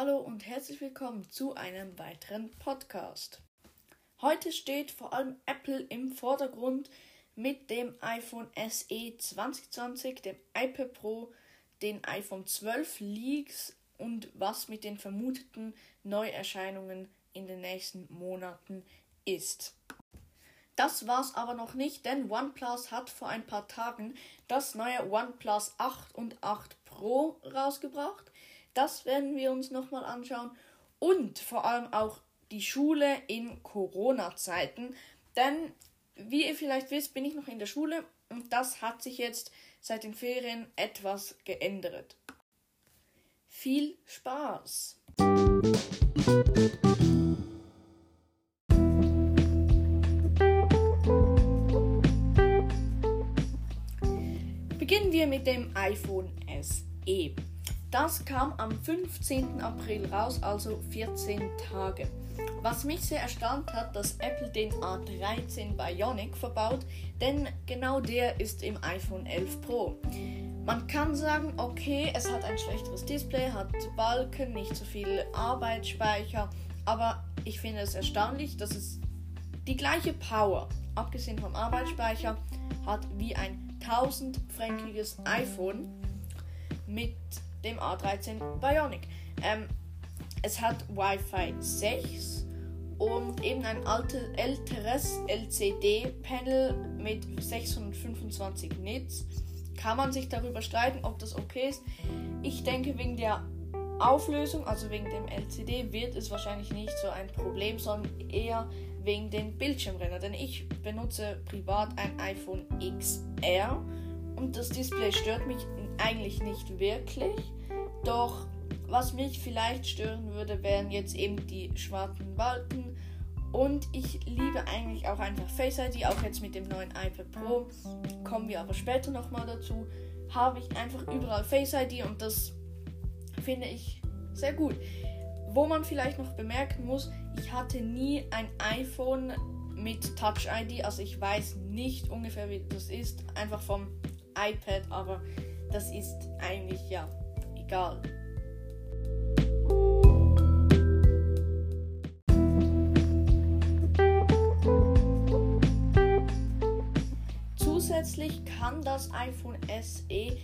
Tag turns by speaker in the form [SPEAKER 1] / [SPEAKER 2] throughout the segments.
[SPEAKER 1] Hallo und herzlich willkommen zu einem weiteren Podcast. Heute steht vor allem Apple im Vordergrund mit dem iPhone SE 2020, dem iPad Pro, den iPhone 12 Leaks und was mit den vermuteten Neuerscheinungen in den nächsten Monaten ist. Das war's aber noch nicht, denn OnePlus hat vor ein paar Tagen das neue OnePlus 8 und 8 Pro rausgebracht. Das werden wir uns nochmal anschauen. Und vor allem auch die Schule in Corona-Zeiten. Denn, wie ihr vielleicht wisst, bin ich noch in der Schule und das hat sich jetzt seit den Ferien etwas geändert. Viel Spaß! Beginnen wir mit dem iPhone SE. Das kam am 15. April raus, also 14 Tage. Was mich sehr erstaunt hat, dass Apple den A13 Bionic verbaut, denn genau der ist im iPhone 11 Pro. Man kann sagen, okay, es hat ein schlechteres Display, hat Balken, nicht so viel Arbeitsspeicher, aber ich finde es erstaunlich, dass es die gleiche Power, abgesehen vom Arbeitsspeicher, hat wie ein 1000-fränkiges iPhone mit dem A13 Bionic. Ähm, es hat Wi-Fi 6 und eben ein alte, älteres LCD-Panel mit 625 Nits. Kann man sich darüber streiten, ob das okay ist. Ich denke, wegen der Auflösung, also wegen dem LCD, wird es wahrscheinlich nicht so ein Problem, sondern eher wegen den Bildschirmrenner. Denn ich benutze privat ein iPhone XR und das Display stört mich eigentlich nicht wirklich. Doch was mich vielleicht stören würde, wären jetzt eben die schwarzen Balken. Und ich liebe eigentlich auch einfach Face ID, auch jetzt mit dem neuen iPad Pro. Kommen wir aber später nochmal dazu. Habe ich einfach überall Face ID und das finde ich sehr gut. Wo man vielleicht noch bemerken muss, ich hatte nie ein iPhone mit Touch ID, also ich weiß nicht ungefähr wie das ist, einfach vom iPad, aber das ist eigentlich ja egal. Zusätzlich kann das iPhone SE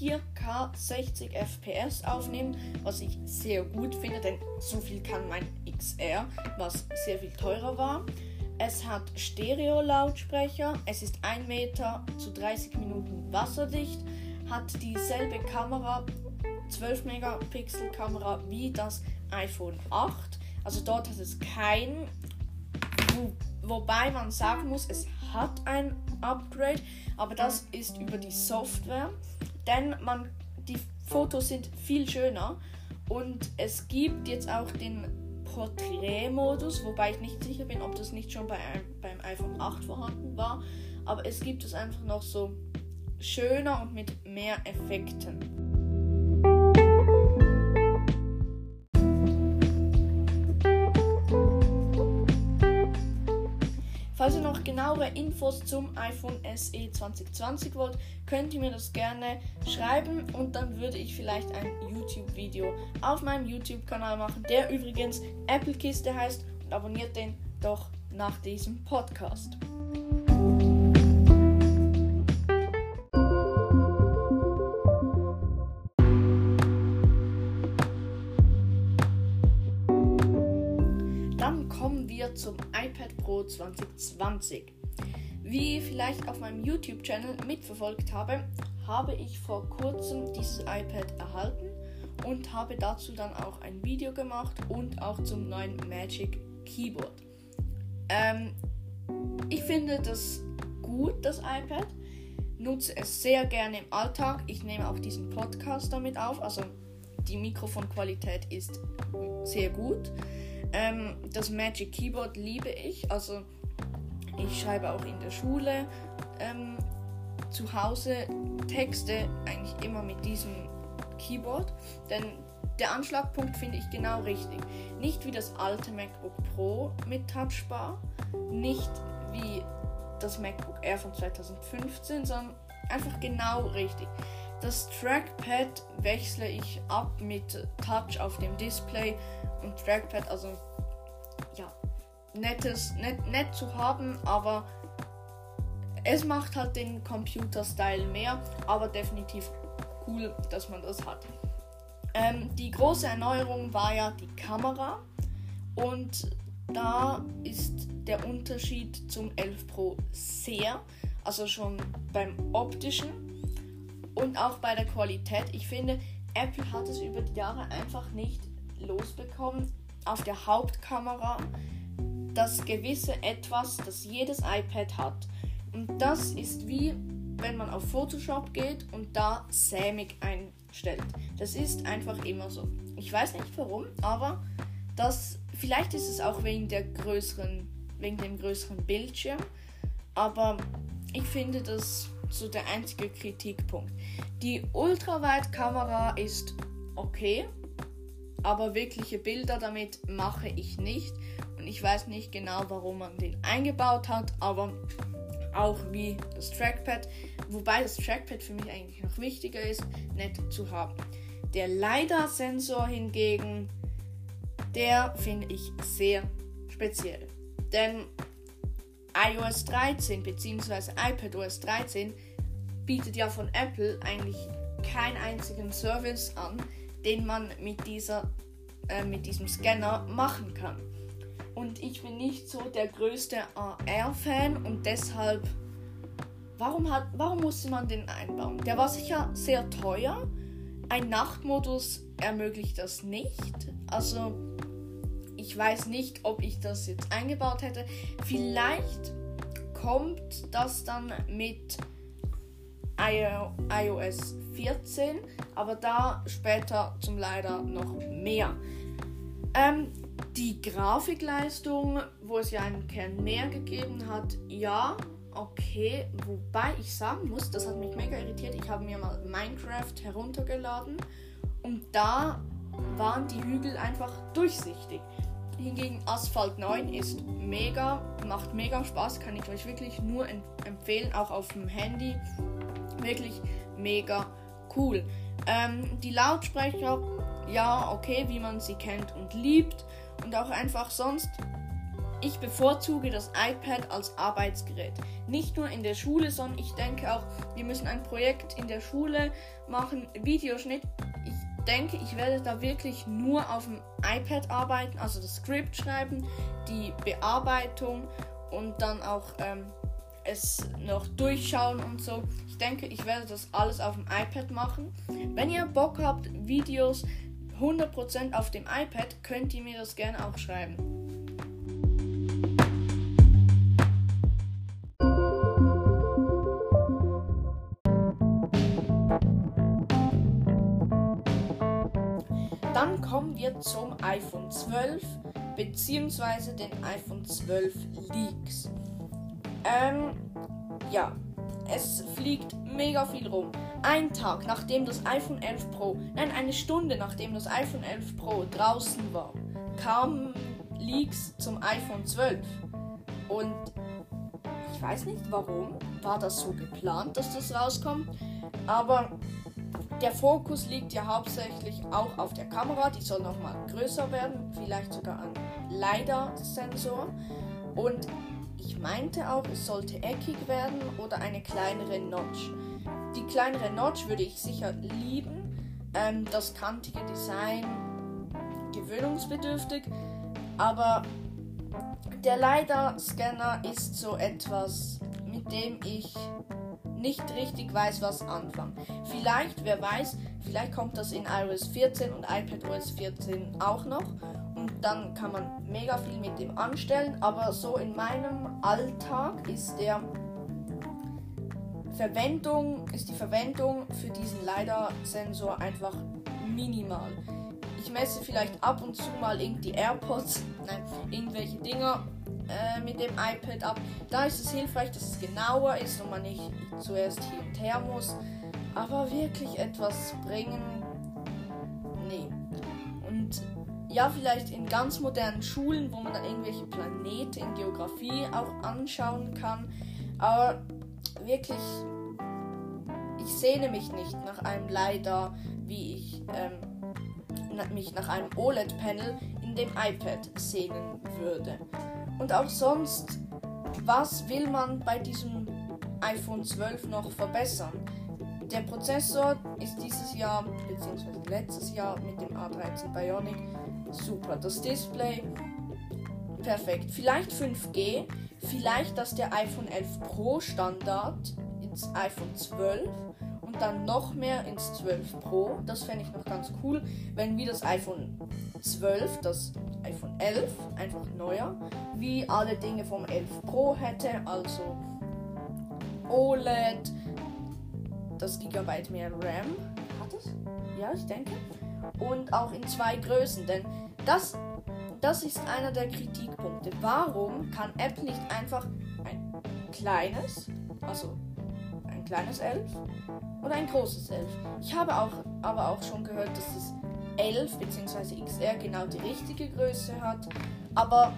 [SPEAKER 1] 4K 60 FPS aufnehmen, was ich sehr gut finde, denn so viel kann mein XR, was sehr viel teurer war. Es hat Stereo-Lautsprecher, es ist 1 Meter zu 30 Minuten wasserdicht, hat dieselbe Kamera, 12 Megapixel Kamera wie das iPhone 8. Also dort hat es kein, wo, wobei man sagen muss, es hat ein Upgrade, aber das ist über die Software, denn man die Fotos sind viel schöner und es gibt jetzt auch den Porträtmodus, wobei ich nicht sicher bin, ob das nicht schon bei, beim iPhone 8 vorhanden war, aber es gibt es einfach noch so schöner und mit mehr Effekten. Falls ihr noch genauere Infos zum iPhone SE 2020 wollt, könnt ihr mir das gerne schreiben und dann würde ich vielleicht ein YouTube-Video auf meinem YouTube-Kanal machen, der übrigens Apple Kiste heißt und abonniert den doch nach diesem Podcast. Zum iPad Pro 2020. Wie ihr vielleicht auf meinem YouTube-Channel mitverfolgt habe, habe ich vor kurzem dieses iPad erhalten und habe dazu dann auch ein Video gemacht und auch zum neuen Magic Keyboard. Ähm, ich finde das gut, das iPad. Nutze es sehr gerne im Alltag. Ich nehme auch diesen Podcast damit auf. Also die Mikrofonqualität ist sehr gut. Ähm, das Magic Keyboard liebe ich. Also ich schreibe auch in der Schule ähm, zu Hause Texte eigentlich immer mit diesem Keyboard. Denn der Anschlagpunkt finde ich genau richtig. Nicht wie das alte MacBook Pro mit Touchbar, nicht wie das MacBook Air von 2015, sondern einfach genau richtig. Das Trackpad wechsle ich ab mit Touch auf dem Display und Trackpad, also ja, nettes, nett, nett zu haben, aber es macht halt den Computer-Style mehr, aber definitiv cool, dass man das hat. Ähm, die große Erneuerung war ja die Kamera und da ist der Unterschied zum 11 Pro sehr, also schon beim optischen und auch bei der Qualität. Ich finde, Apple hat es über die Jahre einfach nicht losbekommen, auf der Hauptkamera das gewisse Etwas, das jedes iPad hat. Und das ist wie wenn man auf Photoshop geht und da sämig einstellt. Das ist einfach immer so. Ich weiß nicht warum, aber das vielleicht ist es auch wegen der größeren wegen dem größeren Bildschirm, aber ich finde das so der einzige Kritikpunkt. Die Ultraweitkamera ist okay, aber wirkliche Bilder damit mache ich nicht und ich weiß nicht genau, warum man den eingebaut hat, aber auch wie das Trackpad, wobei das Trackpad für mich eigentlich noch wichtiger ist, nett zu haben. Der LiDAR-Sensor hingegen, der finde ich sehr speziell. Denn iOS 13 bzw. iPadOS 13 bietet ja von Apple eigentlich keinen einzigen Service an, den man mit, dieser, äh, mit diesem Scanner machen kann. Und ich bin nicht so der größte AR-Fan und deshalb, warum, hat, warum musste man den einbauen? Der war sicher sehr teuer. Ein Nachtmodus ermöglicht das nicht. Also ich weiß nicht, ob ich das jetzt eingebaut hätte. Vielleicht kommt das dann mit iOS 14, aber da später zum leider noch mehr. Ähm, die Grafikleistung, wo es ja einen Kern mehr gegeben hat, ja, okay. Wobei ich sagen muss, das hat mich mega irritiert. Ich habe mir mal Minecraft heruntergeladen und da waren die Hügel einfach durchsichtig. Hingegen Asphalt 9 ist mega, macht mega Spaß, kann ich euch wirklich nur empfehlen, auch auf dem Handy. Wirklich mega cool. Ähm, die Lautsprecher, ja, okay, wie man sie kennt und liebt. Und auch einfach sonst, ich bevorzuge das iPad als Arbeitsgerät. Nicht nur in der Schule, sondern ich denke auch, wir müssen ein Projekt in der Schule machen, Videoschnitt denke, ich werde da wirklich nur auf dem iPad arbeiten, also das Skript schreiben, die Bearbeitung und dann auch ähm, es noch durchschauen und so. Ich denke, ich werde das alles auf dem iPad machen. Wenn ihr Bock habt, Videos 100% auf dem iPad, könnt ihr mir das gerne auch schreiben. Wir zum iPhone 12 bzw. den iPhone 12 Leaks. Ähm, ja, es fliegt mega viel rum. Ein Tag nachdem das iPhone 11 Pro, nein, eine Stunde nachdem das iPhone 11 Pro draußen war, kamen Leaks zum iPhone 12. Und ich weiß nicht warum, war das so geplant, dass das rauskommt, aber der Fokus liegt ja hauptsächlich auch auf der Kamera, die soll nochmal größer werden, vielleicht sogar ein LiDAR-Sensor. Und ich meinte auch, es sollte eckig werden oder eine kleinere Notch. Die kleinere Notch würde ich sicher lieben. Ähm, das kantige Design gewöhnungsbedürftig, aber der LiDAR-Scanner ist so etwas, mit dem ich nicht richtig weiß, was anfangen. Vielleicht, wer weiß, vielleicht kommt das in iOS 14 und iPadOS 14 auch noch. Und dann kann man mega viel mit dem anstellen. Aber so in meinem Alltag ist der Verwendung, ist die Verwendung für diesen LiDAR-Sensor einfach minimal. Ich messe vielleicht ab und zu mal irgendwie AirPods, nein, irgendwelche Dinger äh, mit dem iPad ab. Da ist es hilfreich, dass es genauer ist und man nicht zuerst hier und her muss. Aber wirklich etwas bringen, nee. Und ja, vielleicht in ganz modernen Schulen, wo man dann irgendwelche Planeten in Geografie auch anschauen kann. Aber wirklich, ich sehne mich nicht nach einem leider, wie ich ähm, mich nach einem OLED-Panel in dem iPad sehnen würde. Und auch sonst, was will man bei diesem iPhone 12 noch verbessern? Der Prozessor ist dieses Jahr bzw. letztes Jahr mit dem A13 Bionic super. Das Display perfekt. Vielleicht 5G, vielleicht dass der iPhone 11 Pro Standard ins iPhone 12 und dann noch mehr ins 12 Pro. Das fände ich noch ganz cool, wenn wie das iPhone 12, das iPhone 11, einfach neuer, wie alle Dinge vom 11 Pro hätte, also OLED, das Gigabyte mehr RAM. Hat es? Ja, ich denke. Und auch in zwei Größen, denn das, das ist einer der Kritikpunkte. Warum kann Apple nicht einfach ein kleines, also ein kleines 11 oder ein großes 11? Ich habe auch, aber auch schon gehört, dass das 11 bzw. XR genau die richtige Größe hat. Aber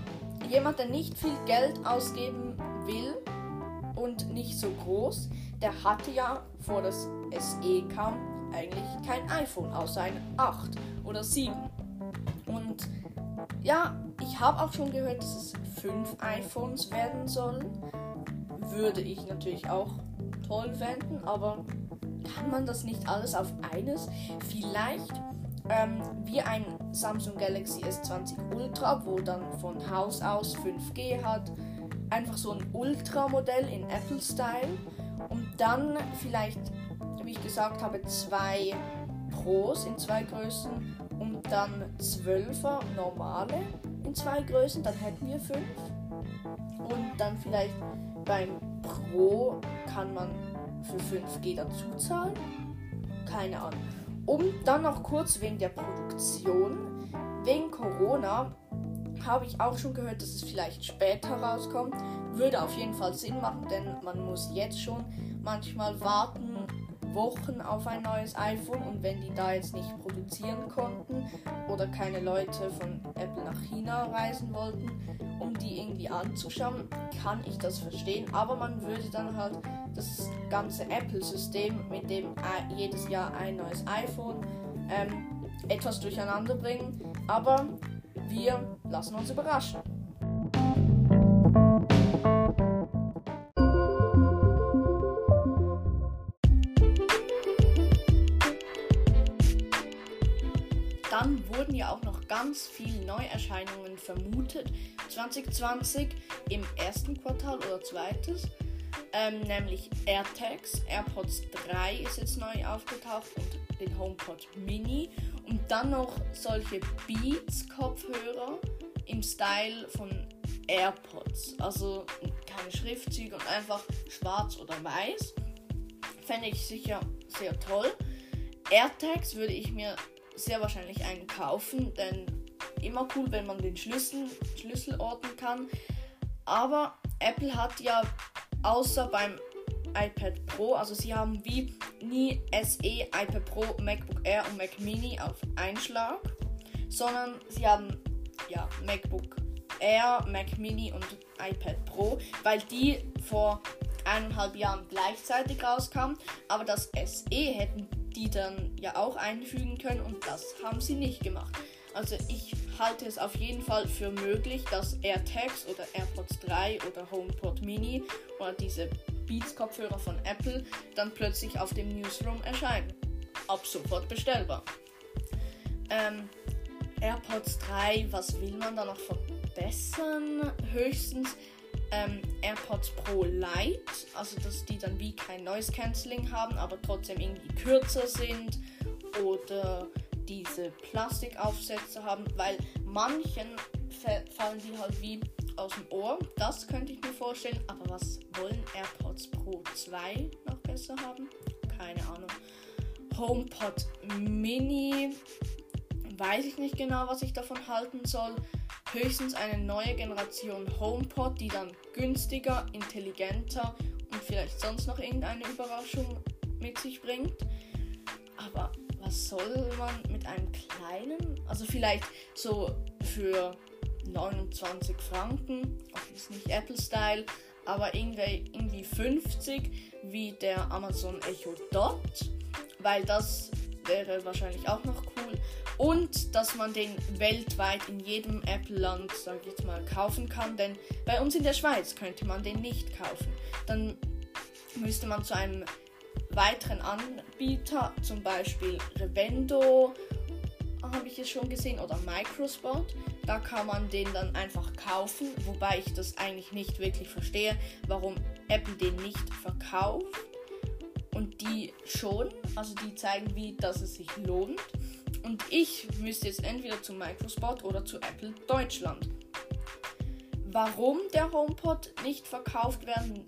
[SPEAKER 1] jemand, der nicht viel Geld ausgeben will und nicht so groß, der hatte ja vor das SE kam eigentlich kein iPhone, außer ein 8 oder 7. Und ja, ich habe auch schon gehört, dass es 5 iPhones werden sollen. Würde ich natürlich auch toll wenden, aber kann man das nicht alles auf eines? Vielleicht ähm, wie ein Samsung Galaxy S20 Ultra, wo dann von Haus aus 5G hat. Einfach so ein Ultra-Modell in Apple-Style. Und dann vielleicht, wie ich gesagt habe, zwei Pros in zwei Größen und dann 12er normale in zwei Größen. Dann hätten wir fünf. Und dann vielleicht beim Pro kann man für 5G dazu zahlen. Keine Ahnung. Und dann noch kurz wegen der Produktion. Wegen Corona habe ich auch schon gehört, dass es vielleicht später rauskommt. Würde auf jeden Fall Sinn machen, denn man muss jetzt schon manchmal warten, Wochen auf ein neues iPhone und wenn die da jetzt nicht produzieren konnten oder keine Leute von Apple nach China reisen wollten, um die irgendwie anzuschauen, kann ich das verstehen. Aber man würde dann halt das ganze Apple-System, mit dem jedes Jahr ein neues iPhone ähm, etwas durcheinander bringen. Aber wir lassen uns überraschen. Ganz viele Neuerscheinungen vermutet. 2020 im ersten Quartal oder zweites ähm, nämlich AirTags. AirPods 3 ist jetzt neu aufgetaucht und den HomePod Mini. Und dann noch solche Beats-Kopfhörer im Style von AirPods. Also keine Schriftzüge und einfach schwarz oder weiß. Fände ich sicher sehr toll. AirTags würde ich mir sehr wahrscheinlich einen kaufen, denn immer cool, wenn man den Schlüssel, Schlüssel orten kann. Aber Apple hat ja außer beim iPad Pro. Also sie haben wie nie SE, iPad Pro, MacBook Air und Mac Mini auf Einschlag, sondern sie haben ja MacBook Air, Mac Mini und iPad Pro, weil die vor eineinhalb Jahren gleichzeitig rauskamen. Aber das SE hätten die dann ja auch einfügen können und das haben sie nicht gemacht. Also ich halte es auf jeden Fall für möglich, dass AirTags oder AirPods 3 oder HomePod Mini oder diese Beats-Kopfhörer von Apple dann plötzlich auf dem Newsroom erscheinen. Ab sofort bestellbar. Ähm, AirPods 3, was will man da noch verbessern? Höchstens ähm, AirPods Pro Lite, also dass die dann wie kein Noise Cancelling haben, aber trotzdem irgendwie kürzer sind oder diese Plastikaufsätze haben, weil manchen fallen die halt wie aus dem Ohr. Das könnte ich mir vorstellen. Aber was wollen AirPods Pro 2 noch besser haben? Keine Ahnung. HomePod Mini. Weiß ich nicht genau, was ich davon halten soll. Höchstens eine neue Generation HomePod, die dann günstiger, intelligenter und vielleicht sonst noch irgendeine Überraschung mit sich bringt. Aber was soll man mit einem kleinen? Also vielleicht so für 29 Franken. Okay, ist nicht Apple-Style, aber irgendwie 50 wie der Amazon Echo Dot, weil das wäre wahrscheinlich auch noch cool. Und dass man den weltweit in jedem Apple-Land, sage ich jetzt mal, kaufen kann. Denn bei uns in der Schweiz könnte man den nicht kaufen. Dann müsste man zu einem weiteren Anbieter, zum Beispiel Revendo, habe ich es schon gesehen, oder Microspot. Da kann man den dann einfach kaufen, wobei ich das eigentlich nicht wirklich verstehe, warum Apple den nicht verkauft. Und die schon, also die zeigen, wie dass es sich lohnt. Und ich müsste jetzt entweder zu Microspot oder zu Apple Deutschland. Warum der HomePod nicht verkauft werden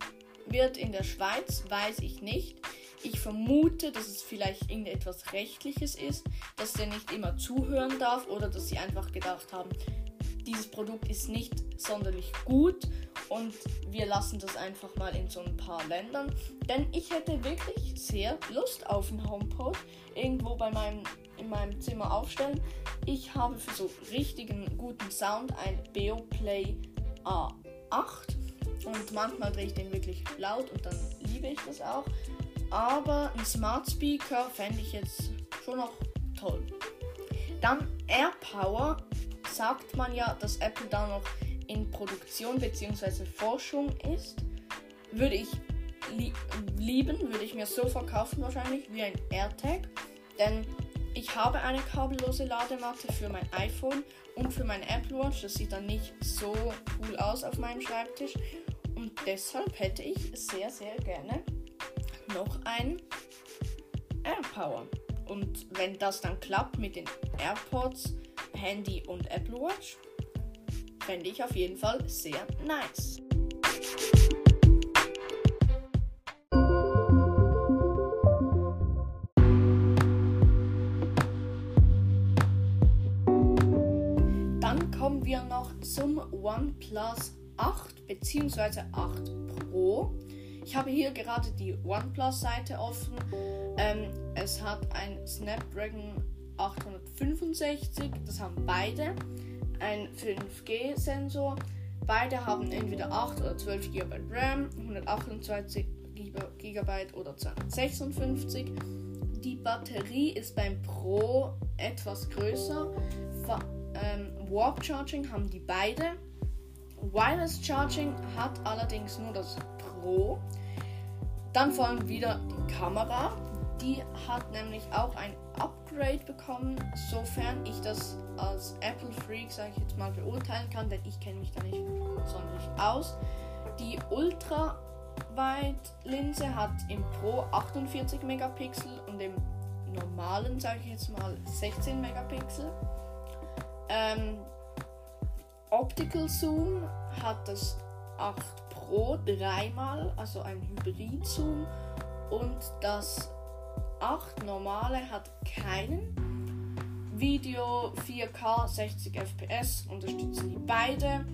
[SPEAKER 1] wird in der Schweiz, weiß ich nicht. Ich vermute, dass es vielleicht irgendetwas Rechtliches ist, dass der nicht immer zuhören darf oder dass sie einfach gedacht haben, dieses Produkt ist nicht sonderlich gut und wir lassen das einfach mal in so ein paar Ländern. Denn ich hätte wirklich sehr Lust auf einen HomePod irgendwo bei meinem, in meinem Zimmer aufstellen. Ich habe für so richtigen guten Sound ein Beoplay A8 und manchmal drehe ich den wirklich laut und dann liebe ich das auch. Aber ein Smart Speaker fände ich jetzt schon noch toll. Dann AirPower sagt man ja, dass Apple da noch in Produktion bzw. Forschung ist. Würde ich li lieben, würde ich mir so verkaufen wahrscheinlich wie ein AirTag. Denn ich habe eine kabellose Ladematte für mein iPhone und für mein Apple Watch. Das sieht dann nicht so cool aus auf meinem Schreibtisch. Und deshalb hätte ich sehr, sehr gerne noch ein AirPower. Und wenn das dann klappt mit den AirPods, Handy und Apple Watch, fände ich auf jeden Fall sehr nice. Dann kommen wir noch zum OnePlus 8 bzw. 8 Pro. Ich habe hier gerade die OnePlus-Seite offen. Ähm, es hat ein Snapdragon 865, das haben beide. Ein 5G-Sensor. Beide haben entweder 8 oder 12 GB RAM, 128 GB oder 256. Die Batterie ist beim Pro etwas größer. Ähm, Warp Charging haben die beide. Wireless Charging hat allerdings nur das Pro. Dann vor allem wieder die Kamera. Die hat nämlich auch ein Upgrade bekommen, sofern ich das als Apple Freak, sage ich jetzt mal, beurteilen kann, denn ich kenne mich da nicht sonderlich aus. Die Ultraweit-Linse hat im Pro 48 Megapixel und im normalen, sage ich jetzt mal, 16 Megapixel. Ähm, Optical Zoom hat das 8 Pro dreimal, also ein Hybrid-Zoom. Und das 8 normale hat keinen. Video 4K 60 FPS unterstützen die beide.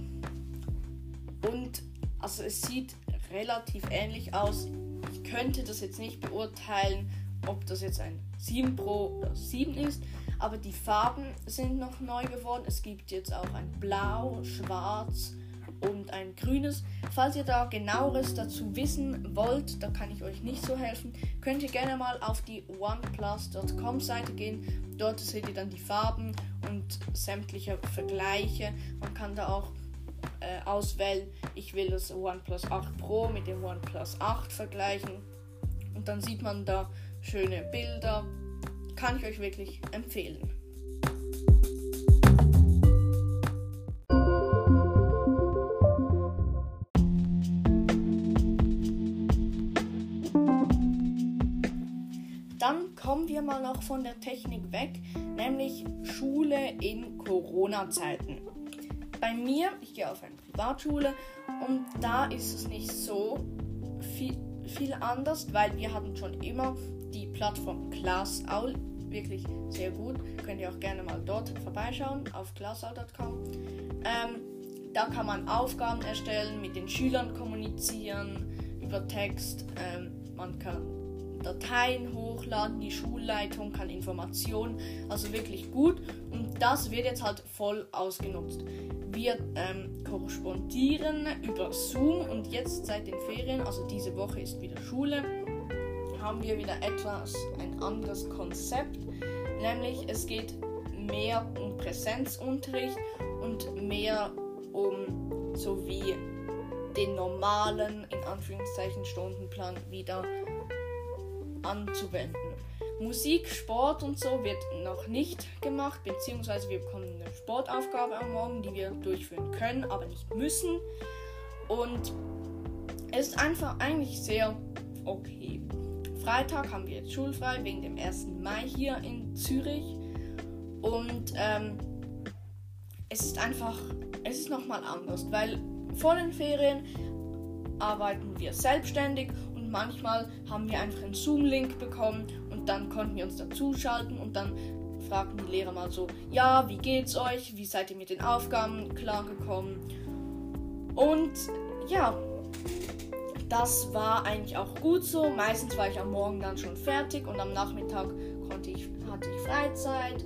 [SPEAKER 1] Und also es sieht relativ ähnlich aus. Ich könnte das jetzt nicht beurteilen, ob das jetzt ein 7 Pro oder 7 ist. Aber die Farben sind noch neu geworden. Es gibt jetzt auch ein Blau, Schwarz und ein grünes. Falls ihr da genaueres dazu wissen wollt, da kann ich euch nicht so helfen, könnt ihr gerne mal auf die oneplus.com Seite gehen. Dort seht ihr dann die Farben und sämtliche Vergleiche. Man kann da auch äh, auswählen, ich will das OnePlus 8 Pro mit dem OnePlus 8 vergleichen. Und dann sieht man da schöne Bilder. Kann ich euch wirklich empfehlen. Mal noch von der Technik weg, nämlich Schule in Corona-Zeiten. Bei mir, ich gehe auf eine Privatschule und da ist es nicht so viel, viel anders, weil wir hatten schon immer die Plattform ClassAul, wirklich sehr gut. Könnt ihr auch gerne mal dort vorbeischauen auf classaul.com. Ähm, da kann man Aufgaben erstellen, mit den Schülern kommunizieren über Text. Ähm, man kann Dateien hochladen, die Schulleitung kann Informationen, also wirklich gut. Und das wird jetzt halt voll ausgenutzt. Wir ähm, korrespondieren über Zoom und jetzt seit den Ferien, also diese Woche ist wieder Schule, haben wir wieder etwas ein anderes Konzept, nämlich es geht mehr um Präsenzunterricht und mehr um so wie den normalen, in Anführungszeichen, Stundenplan wieder anzuwenden. Musik, Sport und so wird noch nicht gemacht, beziehungsweise wir bekommen eine Sportaufgabe am Morgen, die wir durchführen können, aber nicht müssen. Und es ist einfach eigentlich sehr okay. Freitag haben wir jetzt schulfrei wegen dem 1. Mai hier in Zürich. Und ähm, es ist einfach, es ist nochmal anders, weil vor den Ferien arbeiten wir selbstständig manchmal haben wir einfach einen Zoom-Link bekommen und dann konnten wir uns dazuschalten und dann fragten die Lehrer mal so, ja, wie geht's euch? Wie seid ihr mit den Aufgaben klargekommen? Und ja, das war eigentlich auch gut so. Meistens war ich am Morgen dann schon fertig und am Nachmittag konnte ich, hatte ich Freizeit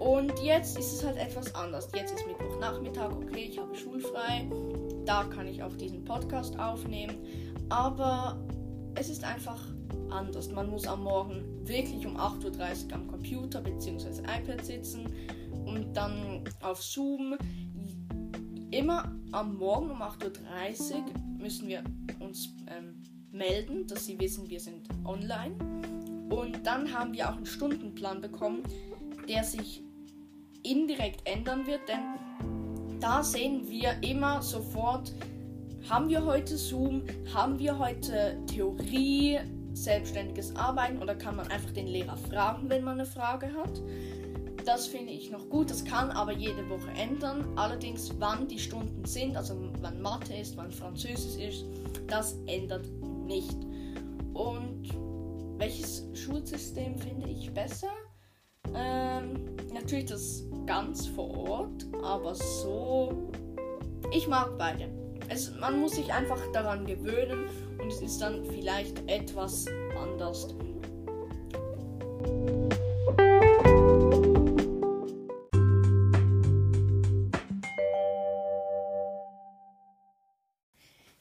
[SPEAKER 1] und jetzt ist es halt etwas anders. Jetzt ist Mittwochnachmittag, okay, ich habe schulfrei. Da kann ich auch diesen Podcast aufnehmen. Aber es ist einfach anders. Man muss am Morgen wirklich um 8.30 Uhr am Computer bzw. iPad sitzen und dann auf Zoom. Immer am Morgen um 8.30 Uhr müssen wir uns ähm, melden, dass sie wissen, wir sind online. Und dann haben wir auch einen Stundenplan bekommen, der sich indirekt ändern wird, denn da sehen wir immer sofort, haben wir heute Zoom, haben wir heute Theorie, selbstständiges Arbeiten oder kann man einfach den Lehrer fragen, wenn man eine Frage hat. Das finde ich noch gut, das kann aber jede Woche ändern. Allerdings, wann die Stunden sind, also wann Mathe ist, wann Französisch ist, das ändert nicht. Und welches Schulsystem finde ich besser? Ähm, natürlich das ganz vor Ort, aber so. Ich mag beide. Es, man muss sich einfach daran gewöhnen und es ist dann vielleicht etwas anders.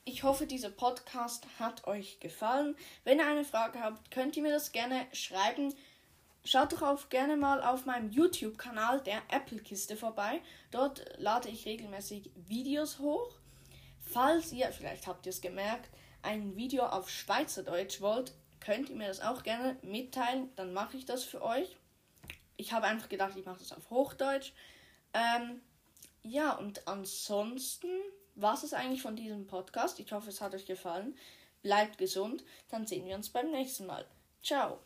[SPEAKER 1] Ich hoffe, dieser Podcast hat euch gefallen. Wenn ihr eine Frage habt, könnt ihr mir das gerne schreiben. Schaut doch auch gerne mal auf meinem YouTube-Kanal der Apple-Kiste vorbei. Dort lade ich regelmäßig Videos hoch. Falls ihr, vielleicht habt ihr es gemerkt, ein Video auf Schweizerdeutsch wollt, könnt ihr mir das auch gerne mitteilen. Dann mache ich das für euch. Ich habe einfach gedacht, ich mache das auf Hochdeutsch. Ähm, ja, und ansonsten war es eigentlich von diesem Podcast. Ich hoffe, es hat euch gefallen. Bleibt gesund. Dann sehen wir uns beim nächsten Mal. Ciao.